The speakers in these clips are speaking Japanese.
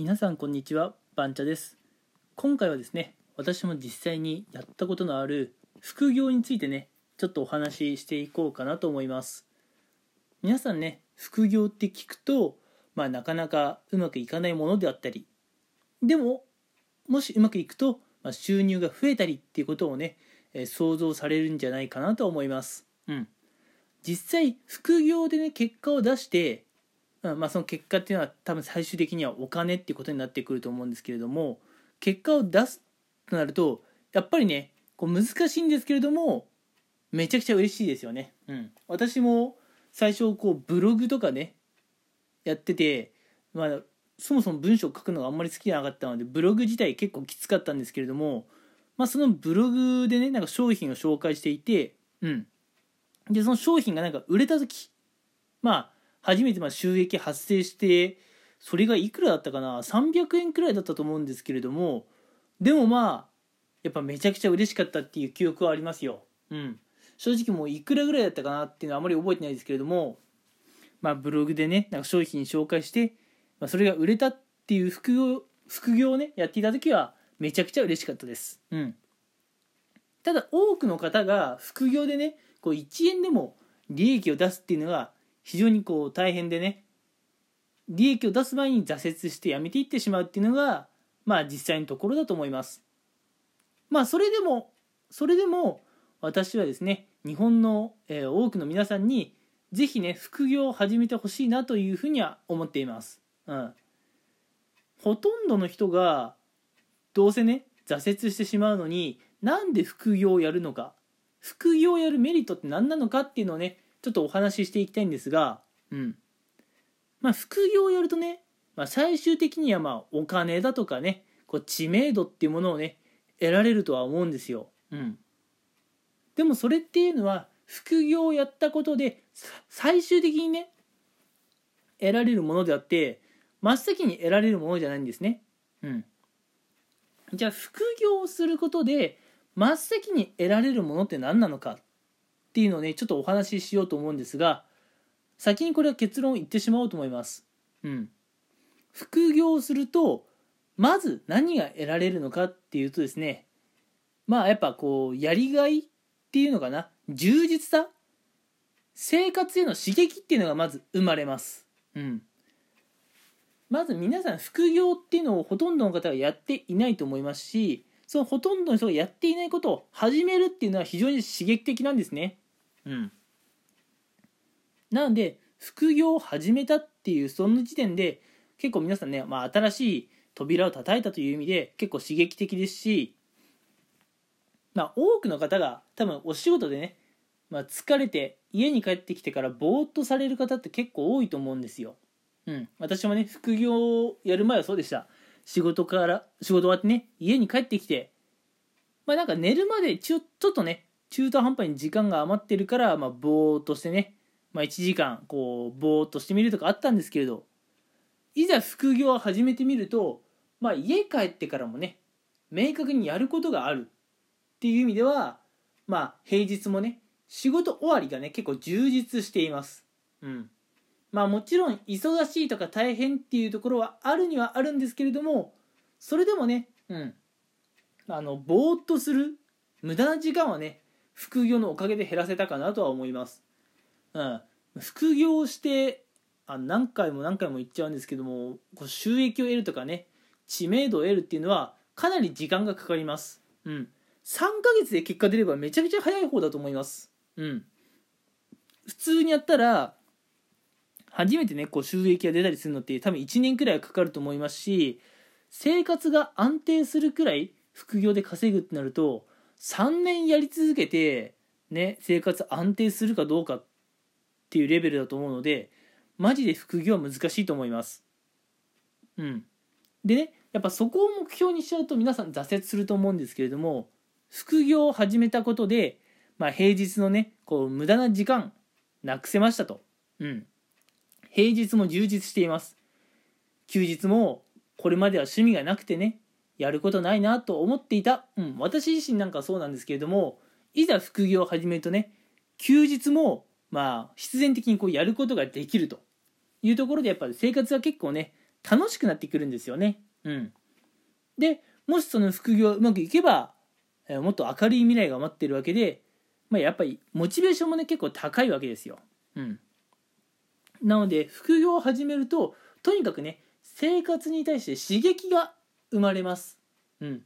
皆さんこんにちはバンチャです。今回はですね私も実際にやったことのある副業についてねちょっとお話ししていこうかなと思います。皆さんね副業って聞くとまあなかなかうまくいかないものであったりでももしうまくいくと、まあ、収入が増えたりっていうことをね、えー、想像されるんじゃないかなと思います。うん。実際副業でね結果を出してまあ、その結果っていうのは多分最終的にはお金っていうことになってくると思うんですけれども結果を出すとなるとやっぱりねこう難しいんですけれどもめちゃくちゃ嬉しいですよね。うん、私も最初こうブログとかねやってて、まあ、そもそも文章を書くのがあんまり好きじゃなかったのでブログ自体結構きつかったんですけれども、まあ、そのブログでねなんか商品を紹介していて、うん、でその商品がなんか売れた時まあ初めてまあ収益発生してそれがいくらだったかな？300円くらいだったと思うんですけれどもでもまあやっぱめちゃくちゃ嬉しかったっていう記憶はありますよ。うん、正直もういくらぐらいだったかなっていうのはあまり覚えてないですけれどもまあブログでねなんか商品紹介して、まあ、それが売れたっていう副業副業をねやっていた時はめちゃくちゃ嬉しかったです。うん、ただ多くの方が副業でねこう1円でも利益を出すっていうのが非常にこう大変でね利益を出す前に挫折してやめていってしまうっていうのがまあ実際のところだと思います。まあそれでもそれでも私はですね日本の、え、多くの皆さんに是非ね副業を始めてほしいなというふうには思っています。うん。ほとんどの人がどうせね挫折してしまうのになんで副業をやるのか。副業をやるメリットって何なのかっていうのをねちょっとお話ししていきたいんですが、うん。まあ、副業をやるとね、まあ、最終的にはまあ、お金だとかね、こう知名度っていうものをね、得られるとは思うんですよ。うん。でもそれっていうのは、副業をやったことで、最終的にね、得られるものであって、真っ先に得られるものじゃないんですね。うん。じゃあ、副業をすることで、真っ先に得られるものって何なのかっっていうのをねちょっとお話ししようと思うんですが先にこれは結論言ってしまおうと思います。うん、副業するとまず何が得られるのかっていうとですねまあやっぱこうやりがいっていうのかな充実さ生活への刺激っていうのがまず生まれます。うん、まず皆さん副業っていうのをほとんどの方がやっていないと思いますしそのほとんどの人がやっていないことを始めるっていうのは非常に刺激的なんですね。うん。なので、副業を始めたっていうその時点で結構皆さんね、まあ、新しい扉を叩いたという意味で結構刺激的ですし、まあ、多くの方が多分お仕事でね、まあ、疲れて家に帰ってきてからぼーっとされる方って結構多いと思うんですよ。うん、私もね副業をやる前はそうでした仕事から仕事終わってね家に帰ってきてまあなんか寝るまでちょちょっとね中途半端に時間が余ってるから、まあ、ぼーっとしてね、まあ、1時間こうぼーっとしてみるとかあったんですけれどいざ副業を始めてみると、まあ、家帰ってからもね明確にやることがあるっていう意味ではまあ平日もね仕事終わりがね結構充実しています。うん。まあもちろん忙しいとか大変っていうところはあるにはあるんですけれどもそれでもねうん。あのぼーっとする無駄な時間はね副業のおかげで減らせたかなとは思います。うん、副業してあ何回も何回も言っちゃうんですけどもこう収益を得るとかね知名度を得るっていうのはかなり時間がかかります。うん、3ヶ月で結果出ればめちゃくちゃ早い方だと思います。うん、普通にやったら初めてねこう収益が出たりするのって多分1年くらいはかかると思いますし生活が安定するくらい副業で稼ぐってなると3年やり続けて、ね、生活安定するかどうかっていうレベルだと思うので、マジで副業は難しいと思います。うん。でね、やっぱそこを目標にしちゃうと皆さん挫折すると思うんですけれども、副業を始めたことで、まあ、平日のね、こう無駄な時間なくせましたと。うん。平日も充実しています。休日もこれまでは趣味がなくてね、やることないなと思っていた、うん、私自身なんかそうなんですけれどもいざ副業を始めるとね休日もまあ必然的にこうやることができるというところでやっぱり生活は結構ね楽しくなってくるんですよね。うん、でもしその副業うまくいけば、えー、もっと明るい未来が待ってるわけで、まあ、やっぱりモチベーションもね結構高いわけですよ。うん、なので副業を始めるととにかくね生活に対して刺激が生まれます。うん、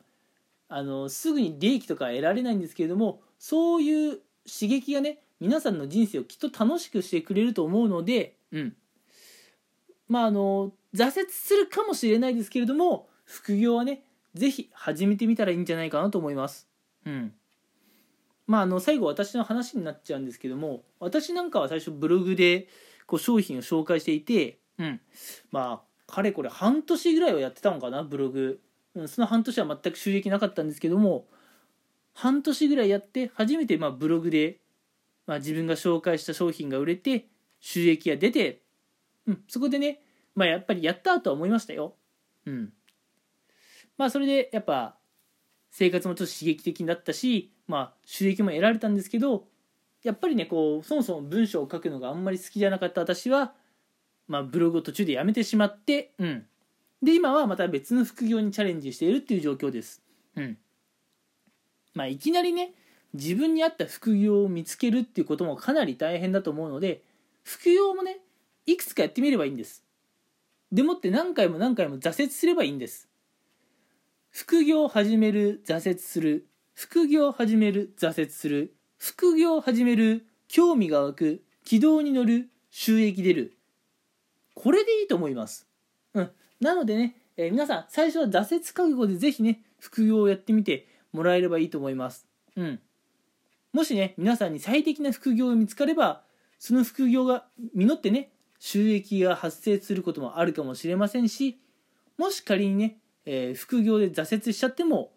あのすぐに利益とか得られないんですけれどもそういう刺激がね皆さんの人生をきっと楽しくしてくれると思うので、うん、まああの挫折するかもしれないですけれども副業はね是非始めてみたらいいんじゃないかなと思います。うんまあ、あの最後私の話になっちゃうんですけども私なんかは最初ブログでこう商品を紹介していて、うん、まあかれこれ半年ぐらいはやってたのかなブログ、その半年は全く収益なかったんですけども半年ぐらいやって初めてまあブログで、まあ、自分が紹介した商品が売れて収益が出て、うん、そこでね、まあ、やっぱりやったとは思いましたよ。うん、まあそれでやっぱ生活もちょっと刺激的になったし、まあ、収益も得られたんですけどやっぱりねこうそもそも文章を書くのがあんまり好きじゃなかった私は、まあ、ブログを途中でやめてしまって、うん、で今はまた別の副業にチャレンジしているっていう状況です。うん。まあ、いきなりね自分に合った副業を見つけるっていうこともかなり大変だと思うので副業もねいくつかやってみればいいんです。でもって何回も何回も挫折すればいいんです。副業を始める挫折する。副業を始める挫折する。副業を始める興味が湧く。軌道に乗る。収益出る。これでいいと思いますうんなのでね、えー、皆さん最初は挫折覚悟でぜひね副業をやってみてもらえればいいと思います。うん。もしね、皆さんに最適な副業が見つかれば、その副業が実ってね、収益が発生することもあるかもしれませんし、もし仮にね、えー、副業で挫折しちゃっても、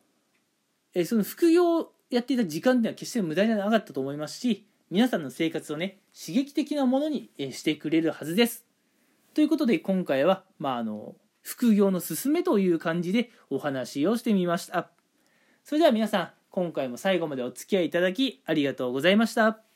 えー、その副業をやっていた時間っていうのは決して無駄じゃなかったと思いますし、皆さんの生活をね、刺激的なものに、してくれるはずです。ということで今回は、まあ、あの、副業の勧めという感じでお話をしてみました。それでは皆さん、今回も最後までお付き合いいただきありがとうございました。